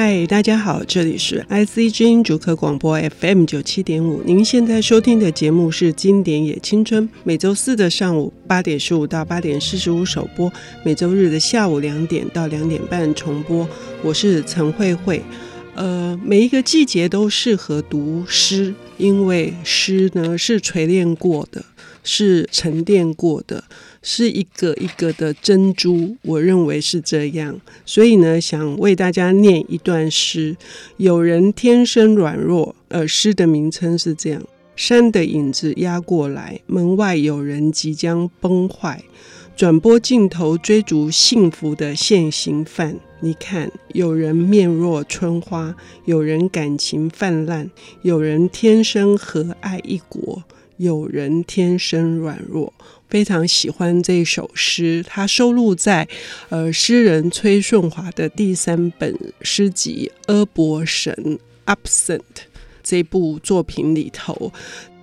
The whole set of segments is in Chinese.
嗨，大家好，这里是 IC 之音主客广播 FM 九七点五。您现在收听的节目是《经典也青春》，每周四的上午八点十五到八点四十五首播，每周日的下午两点到两点半重播。我是陈慧慧。呃，每一个季节都适合读诗，因为诗呢是锤炼过的，是沉淀过的。是一个一个的珍珠，我认为是这样，所以呢，想为大家念一段诗。有人天生软弱，呃，诗的名称是这样：山的影子压过来，门外有人即将崩坏。转播镜头追逐幸福的现行犯，你看，有人面若春花，有人感情泛滥，有人天生和爱一国，有人天生软弱。非常喜欢这首诗，它收录在呃诗人崔顺华的第三本诗集《阿伯神 Absent》这部作品里头。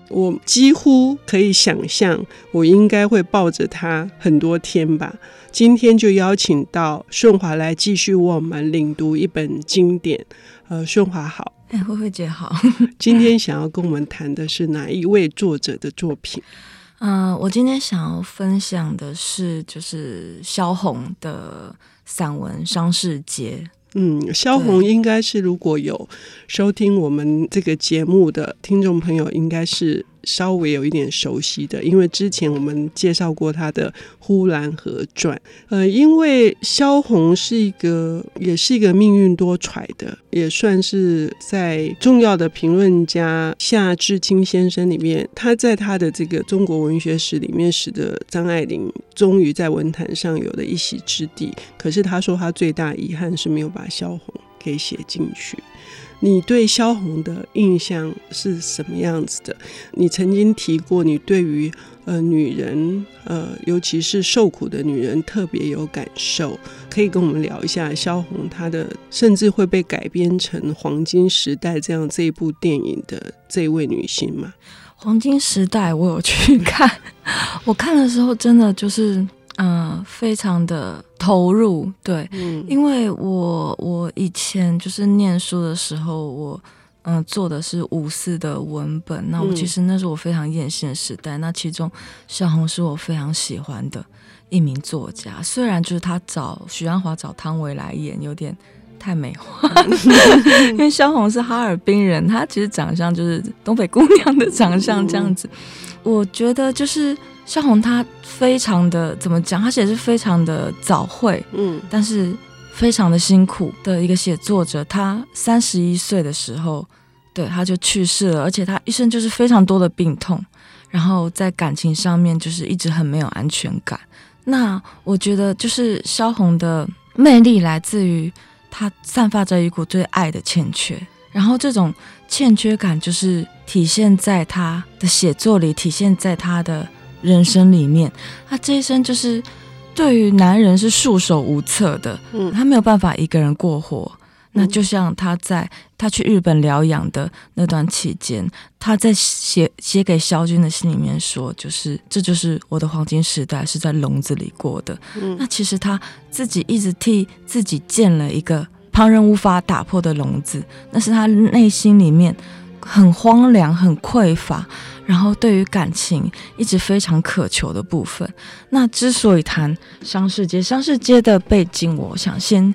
我几乎可以想象，我应该会抱着它很多天吧。今天就邀请到顺华来继续为我们领读一本经典。呃，顺华好，哎，慧慧姐好。今天想要跟我们谈的是哪一位作者的作品？嗯、呃，我今天想要分享的是，就是萧红的散文《伤逝节》。嗯，萧红应该是如果有收听我们这个节目的听众朋友，应该是。稍微有一点熟悉的，因为之前我们介绍过他的《呼兰河传》。呃，因为萧红是一个，也是一个命运多舛的，也算是在重要的评论家夏志清先生里面，他在他的这个中国文学史里面，使得张爱玲终于在文坛上有了一席之地。可是他说他最大遗憾是没有把萧红给写进去。你对萧红的印象是什么样子的？你曾经提过，你对于呃女人，呃尤其是受苦的女人特别有感受，可以跟我们聊一下萧红她的，甚至会被改编成《黄金时代》这样这一部电影的这位女性吗？《黄金时代》我有去看，我看的时候真的就是。嗯，非常的投入，对，嗯，因为我我以前就是念书的时候，我嗯做的是五四的文本，那我其实那是我非常艳羡的时代，那其中萧红是我非常喜欢的一名作家，虽然就是他找许鞍华找汤唯来演有点太美化，因为萧红是哈尔滨人，她其实长相就是东北姑娘的长相这样子，我觉得就是。萧红她非常的怎么讲？她写是非常的早慧，嗯，但是非常的辛苦的一个写作者。她三十一岁的时候，对，她就去世了，而且她一生就是非常多的病痛，然后在感情上面就是一直很没有安全感。那我觉得就是萧红的魅力来自于她散发着一股对爱的欠缺，然后这种欠缺感就是体现在她的写作里，体现在她的。人生里面，他这一生就是对于男人是束手无策的，嗯，他没有办法一个人过活。那就像他在他去日本疗养的那段期间，他在写写给萧军的信里面说，就是这就是我的黄金时代，是在笼子里过的。嗯，那其实他自己一直替自己建了一个旁人无法打破的笼子，那是他内心里面很荒凉、很匮乏。然后，对于感情一直非常渴求的部分，那之所以谈伤逝节，伤逝节的背景，我想先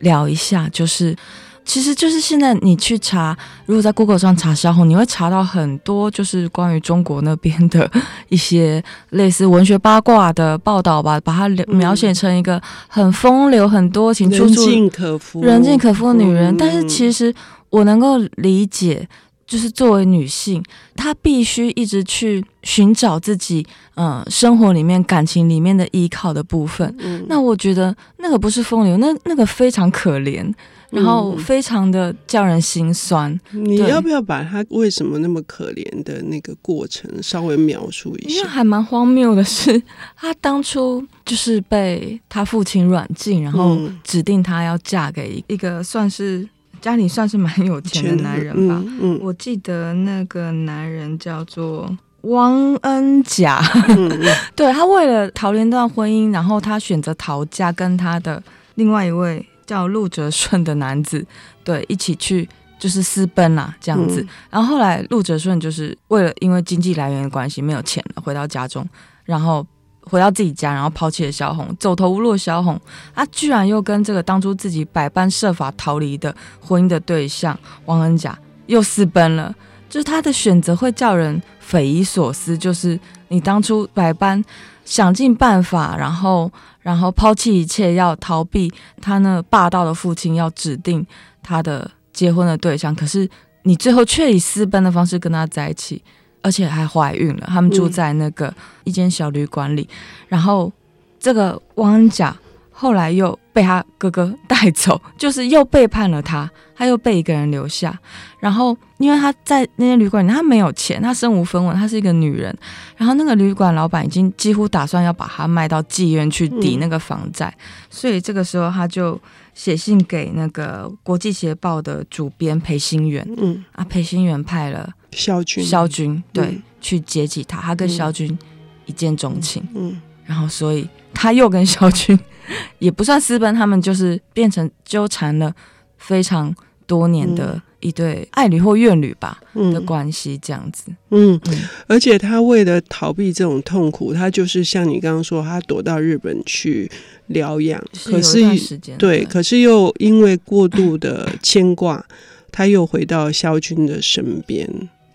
聊一下，就是其实就是现在你去查，如果在 Google 上查萧红，你会查到很多就是关于中国那边的一些类似文学八卦的报道吧，把它描写成一个很风流、很多情、处处人尽可夫、人尽可夫的女人。但是其实我能够理解。就是作为女性，她必须一直去寻找自己，嗯、呃，生活里面、感情里面的依靠的部分。嗯，那我觉得那个不是风流，那那个非常可怜，然后非常的叫人心酸。嗯、你要不要把她为什么那么可怜的那个过程稍微描述一下？因为还蛮荒谬的是，她当初就是被她父亲软禁，然后指定她要嫁给一个算是。家里算是蛮有钱的男人吧，嗯嗯、我记得那个男人叫做汪恩甲，嗯、对，他为了逃离那段婚姻，然后他选择逃家，跟他的另外一位叫陆哲顺的男子，对，一起去就是私奔啦，这样子。嗯、然后后来陆哲顺就是为了因为经济来源的关系没有钱了，回到家中，然后回到自己家，然后抛弃了萧红，走投无路的萧红，她居然又跟这个当初自己百般设法逃离的婚姻的对象王恩甲又私奔了。就是他的选择会叫人匪夷所思，就是你当初百般想尽办法，然后然后抛弃一切要逃避他那霸道的父亲要指定他的结婚的对象，可是你最后却以私奔的方式跟他在一起，而且还怀孕了。他们住在那个一间小旅馆里，然后这个汪恩甲。后来又被他哥哥带走，就是又背叛了他，他又被一个人留下。然后，因为他在那间旅馆里，他没有钱，他身无分文，他是一个女人。然后，那个旅馆老板已经几乎打算要把他卖到妓院去抵那个房债，嗯、所以这个时候他就写信给那个国际协报的主编裴新元。嗯，啊，裴新元派了萧军，萧军对、嗯、去接济他，他跟萧军一见钟情。嗯，嗯然后所以他又跟萧军。也不算私奔，他们就是变成纠缠了非常多年的一对爱侣或怨侣吧、嗯、的关系，这样子。嗯，嗯而且他为了逃避这种痛苦，他就是像你刚刚说，他躲到日本去疗养。可是，对，对可是又因为过度的牵挂，他又回到萧军的身边。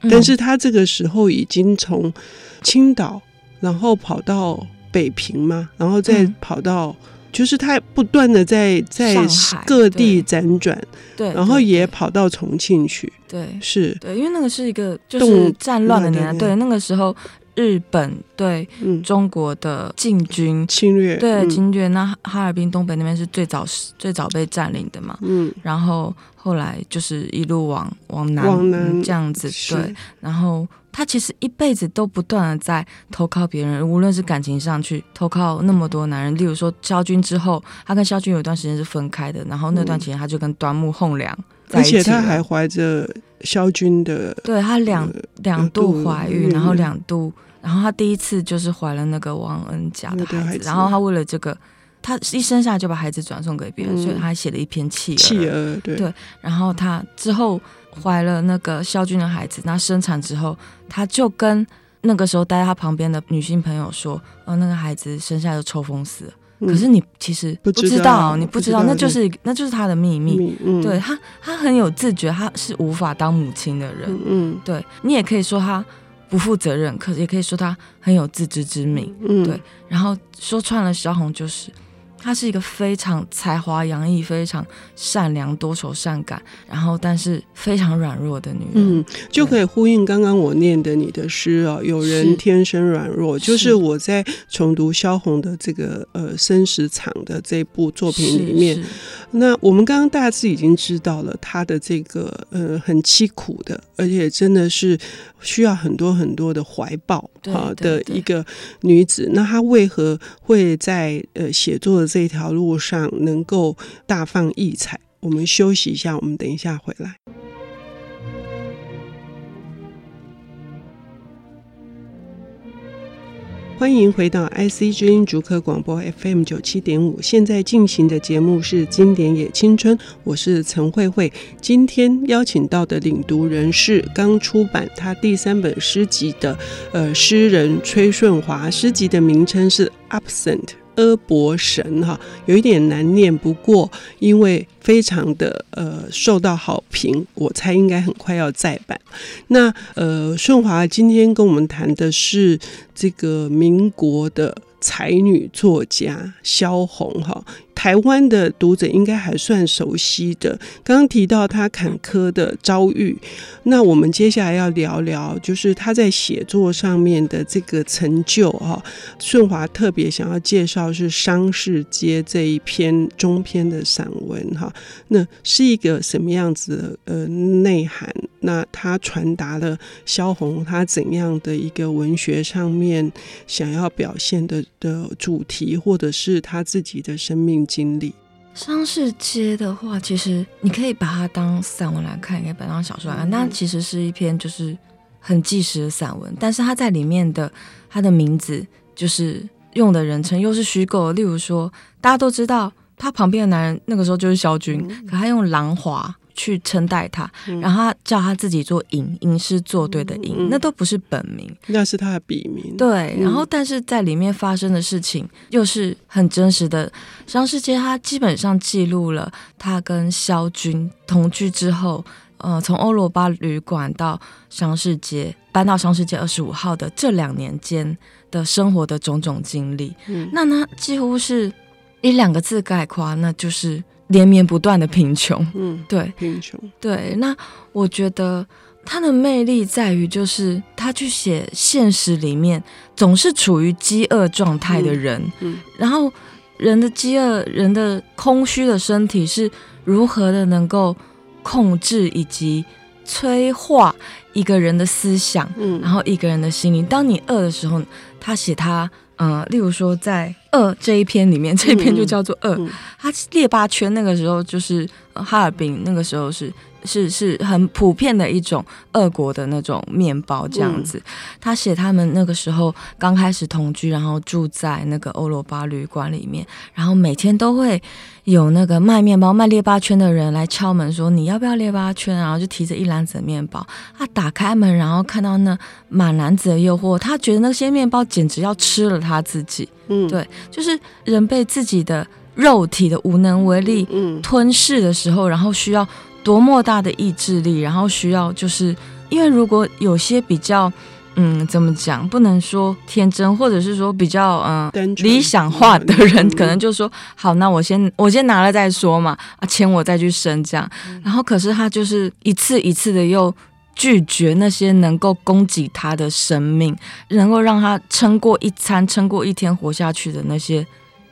嗯、但是他这个时候已经从青岛，然后跑到北平嘛，然后再跑到。就是他不断的在在各地辗转，对，然后也跑到重庆去，对，是，对，因为那个是一个就是战乱的年代，对，那个时候日本对中国的进军。侵略，对侵略，那哈尔滨东北那边是最早最早被占领的嘛，嗯，然后后来就是一路往往南往南这样子，对，然后。他其实一辈子都不断的在投靠别人，无论是感情上去投靠那么多男人，例如说萧军之后，他跟萧军有一段时间是分开的，然后那段期间他就跟端木蕻良在一起，而且他还怀着萧军的，对他两两度怀孕，然后两度，然后他第一次就是怀了那个王恩甲的孩子，然后他为了这个，他一生下来就把孩子转送给别人，嗯、所以他还写了一篇弃儿，弃儿对，对，然后他之后。怀了那个肖军的孩子，那生产之后，他就跟那个时候待在他旁边的女性朋友说：“呃，那个孩子生下来就抽风死了。嗯”可是你其实不知道，你不知道，那就是那就是他的秘密。嗯、对他，他很有自觉，他是无法当母亲的人。嗯，对你也可以说他不负责任，可是也可以说他很有自知之明。嗯，对，然后说穿了，萧红就是。她是一个非常才华洋溢、非常善良、多愁善感，然后但是非常软弱的女人。嗯，就可以呼应刚刚我念的你的诗啊，有人天生软弱，是就是我在重读萧红的这个呃生死场的这部作品里面。那我们刚刚大致已经知道了她的这个呃很凄苦的，而且真的是需要很多很多的怀抱啊的一个女子。那她为何会在呃写作的这条路上能够大放异彩。我们休息一下，我们等一下回来。欢迎回到 IC 之音竹科广播 FM 九七点五，现在进行的节目是《经典也青春》，我是陈慧慧。今天邀请到的领读人是刚出版他第三本诗集的呃诗人崔顺华，诗集的名称是《Absent》。阿伯神哈，有一点难念，不过因为非常的呃受到好评，我猜应该很快要再版。那呃顺华今天跟我们谈的是这个民国的才女作家萧红哈。台湾的读者应该还算熟悉的。刚刚提到他坎坷的遭遇，那我们接下来要聊聊，就是他在写作上面的这个成就哈。顺华特别想要介绍是《商市街》这一篇中篇的散文哈。那是一个什么样子的呃内涵？那他传达了萧红他怎样的一个文学上面想要表现的的主题，或者是他自己的生命经历。商市街的话，其实你可以把它当散文来看，也可以把它当小说来看。那、嗯、其实是一篇就是很纪实的散文，但是它在里面的它的名字就是用的人称又是虚构的。例如说，大家都知道他旁边的男人那个时候就是萧军，嗯、可他用兰华去称代他，嗯、然后他叫他自己做尹，吟诗作对的吟，嗯、那都不是本名，那是他的笔名。对，然后但是在里面发生的事情又是很真实的。商世杰他基本上记录了他跟萧军同居之后，呃，从欧罗巴旅馆到商世街搬到商世街二十五号的这两年间的生活的种种经历。嗯，那他几乎是。以两个字概括，那就是连绵不断的贫穷。嗯，对，贫穷。对，那我觉得他的魅力在于，就是他去写现实里面总是处于饥饿状态的人，嗯，嗯，然后人的饥饿、人的空虚的身体是如何的能够控制以及催化一个人的思想，嗯，然后一个人的心灵。当你饿的时候，他写他。嗯、呃，例如说，在《饿》这一篇里面，这一篇就叫做《饿》嗯。他列巴圈那个时候就是哈尔滨，那个时候是。是是很普遍的一种俄国的那种面包这样子。嗯、他写他们那个时候刚开始同居，然后住在那个欧罗巴旅馆里面，然后每天都会有那个卖面包、卖列巴圈的人来敲门说：“你要不要列巴圈？”然后就提着一篮子的面包。他打开门，然后看到那满篮子的诱惑，他觉得那些面包简直要吃了他自己。嗯，对，就是人被自己的肉体的无能为力吞噬的时候，然后需要。多么大的意志力，然后需要就是因为如果有些比较嗯怎么讲，不能说天真，或者是说比较嗯、呃、理想化的人，可能就说好，那我先我先拿了再说嘛，啊钱我再去生这样。然后可是他就是一次一次的又拒绝那些能够供给他的生命，能够让他撑过一餐、撑过一天活下去的那些。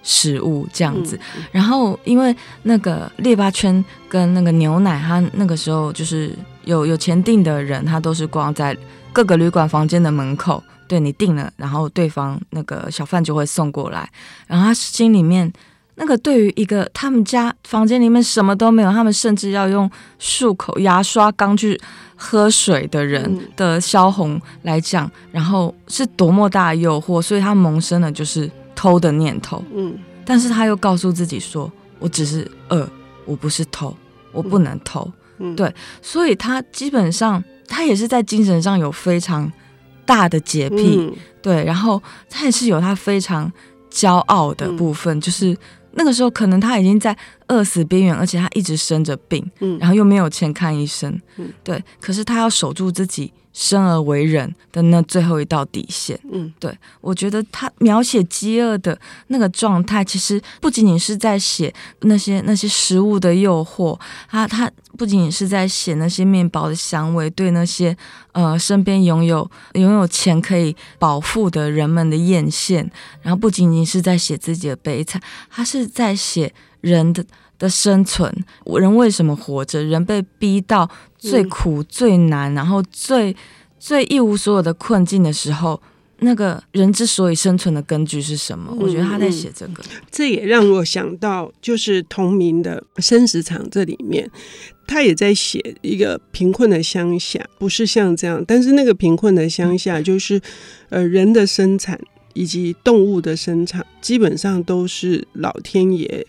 食物这样子，然后因为那个列巴圈跟那个牛奶，他那个时候就是有有钱订的人，他都是挂在各个旅馆房间的门口，对你订了，然后对方那个小贩就会送过来，然后他心里面那个对于一个他们家房间里面什么都没有，他们甚至要用漱口牙刷缸去喝水的人的萧红来讲，然后是多么大的诱惑，所以他萌生了就是。偷的念头，嗯，但是他又告诉自己说：“我只是饿，我不是偷，我不能偷。嗯”对，所以他基本上他也是在精神上有非常大的洁癖，嗯、对，然后他也是有他非常骄傲的部分，嗯、就是那个时候可能他已经在饿死边缘，而且他一直生着病，嗯，然后又没有钱看医生，嗯，对，可是他要守住自己。生而为人的那最后一道底线，嗯，对，我觉得他描写饥饿的那个状态，其实不仅仅是在写那些那些食物的诱惑，他他不仅仅是在写那些面包的香味，对那些呃身边拥有拥有钱可以饱腹的人们的艳羡，然后不仅仅是在写自己的悲惨，他是在写人的。的生存，人为什么活着？人被逼到最苦、嗯、最难，然后最最一无所有的困境的时候，那个人之所以生存的根据是什么？嗯、我觉得他在写这个，这也让我想到，就是同名的《生死场》这里面，他也在写一个贫困的乡下，不是像这样，但是那个贫困的乡下，就是呃人的生产以及动物的生产，基本上都是老天爷。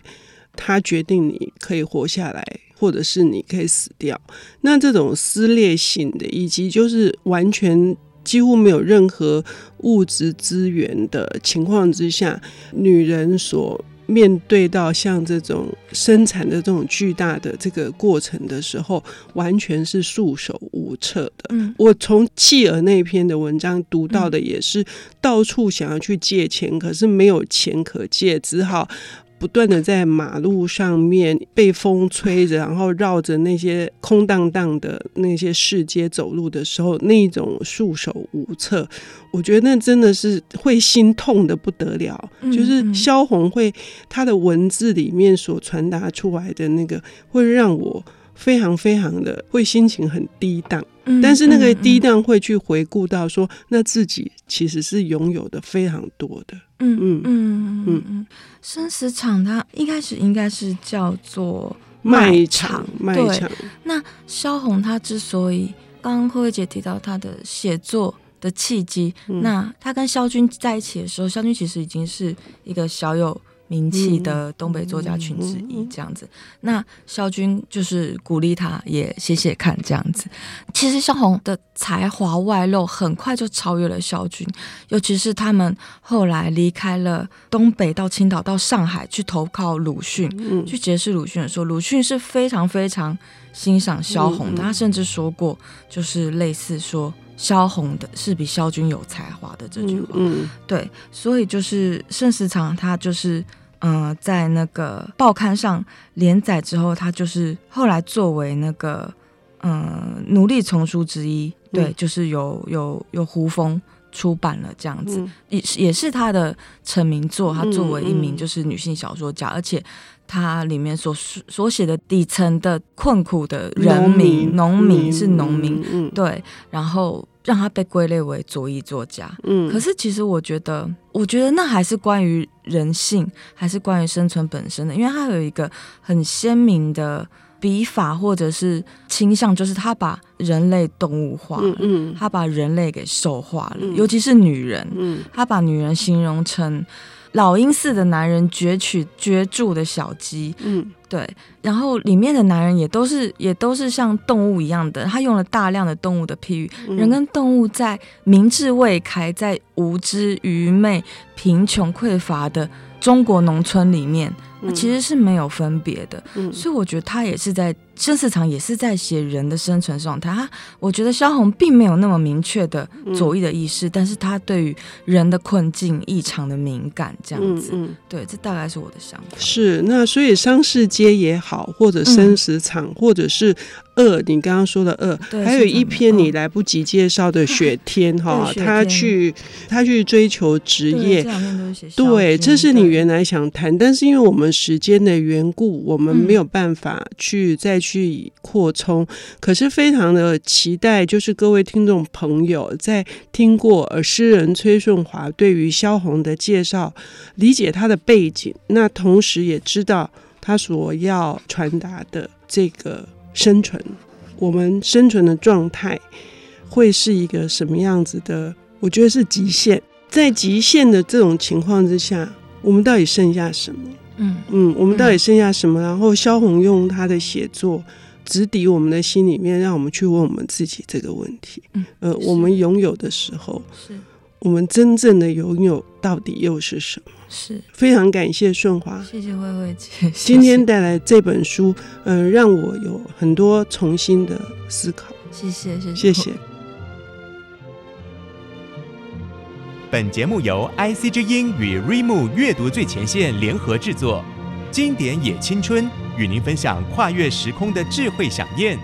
他决定你可以活下来，或者是你可以死掉。那这种撕裂性的，以及就是完全几乎没有任何物质资源的情况之下，女人所面对到像这种生产的这种巨大的这个过程的时候，完全是束手无策的。嗯，我从契尔那篇的文章读到的也是到处想要去借钱，可是没有钱可借，只好。不断的在马路上面被风吹着，然后绕着那些空荡荡的那些市街走路的时候，那种束手无策，我觉得那真的是会心痛的不得了。嗯、就是萧红会他的文字里面所传达出来的那个，会让我非常非常的会心情很低档。但是那个低档会去回顾到说，那自己其实是拥有的非常多的。嗯嗯嗯嗯嗯嗯，生死场它一开始应该是叫做卖场，卖场。那萧红她之所以刚刚慧慧姐提到她的写作的契机，嗯、那他跟萧军在一起的时候，萧军其实已经是一个小有名气的东北作家群之一，这样子。那肖军就是鼓励他也写写看，这样子。其实萧红的才华外露，很快就超越了肖军，尤其是他们后来离开了东北，到青岛、到上海去投靠鲁迅，嗯、去结识鲁迅的时候，鲁迅是非常非常欣赏萧红的，他甚至说过，就是类似说。萧红的是比萧军有才华的这句话，嗯，嗯。对，所以就是盛世长他就是，嗯、呃，在那个报刊上连载之后，他就是后来作为那个，嗯、呃，奴隶丛书之一，对，嗯、就是有有有胡风出版了这样子，嗯、也也是他的成名作。他作为一名就是女性小说家，嗯嗯、而且。他里面所所写的底层的困苦的人民，农民，农民是农民，嗯、对，然后让他被归类为左翼作家。嗯，可是其实我觉得，我觉得那还是关于人性，还是关于生存本身的，因为他有一个很鲜明的笔法或者是倾向，就是他把人类动物化了，嗯，嗯他把人类给兽化了，嗯、尤其是女人，嗯，他把女人形容成。老鹰似的男人攫取攫住的小鸡，嗯，对，然后里面的男人也都是也都是像动物一样的，他用了大量的动物的譬喻，嗯、人跟动物在明智未开，在无知、愚昧、贫穷、匮乏的中国农村里面。其实是没有分别的，嗯、所以我觉得他也是在生死场也是在写人的生存状态。他我觉得萧红并没有那么明确的左翼的意识，嗯、但是他对于人的困境异常的敏感，这样子。嗯嗯、对，这大概是我的想法。是那所以商市街也好，或者生死场，嗯、或者是。恶，你刚刚说的二，还有一篇你来不及介绍的雪天哈，他去他去追求职业，对，对，这是你原来想谈，但是因为我们时间的缘故，我们没有办法去再去扩充。嗯、可是非常的期待，就是各位听众朋友在听过呃诗人崔顺华对于萧红的介绍，理解他的背景，那同时也知道他所要传达的这个。生存，我们生存的状态会是一个什么样子的？我觉得是极限。在极限的这种情况之下，我们到底剩下什么？嗯嗯，我们到底剩下什么？然后萧红用他的写作直抵我们的心里面，让我们去问我们自己这个问题。嗯，呃，我们拥有的时候是。我们真正的拥有到底又是什么？是非常感谢顺华，谢谢慧慧姐，今天带来这本书，嗯、呃，让我有很多重新的思考。谢谢，谢谢，谢谢。本节目由 IC 之音与瑞木阅读最前线联合制作，经典也青春与您分享跨越时空的智慧饗宴。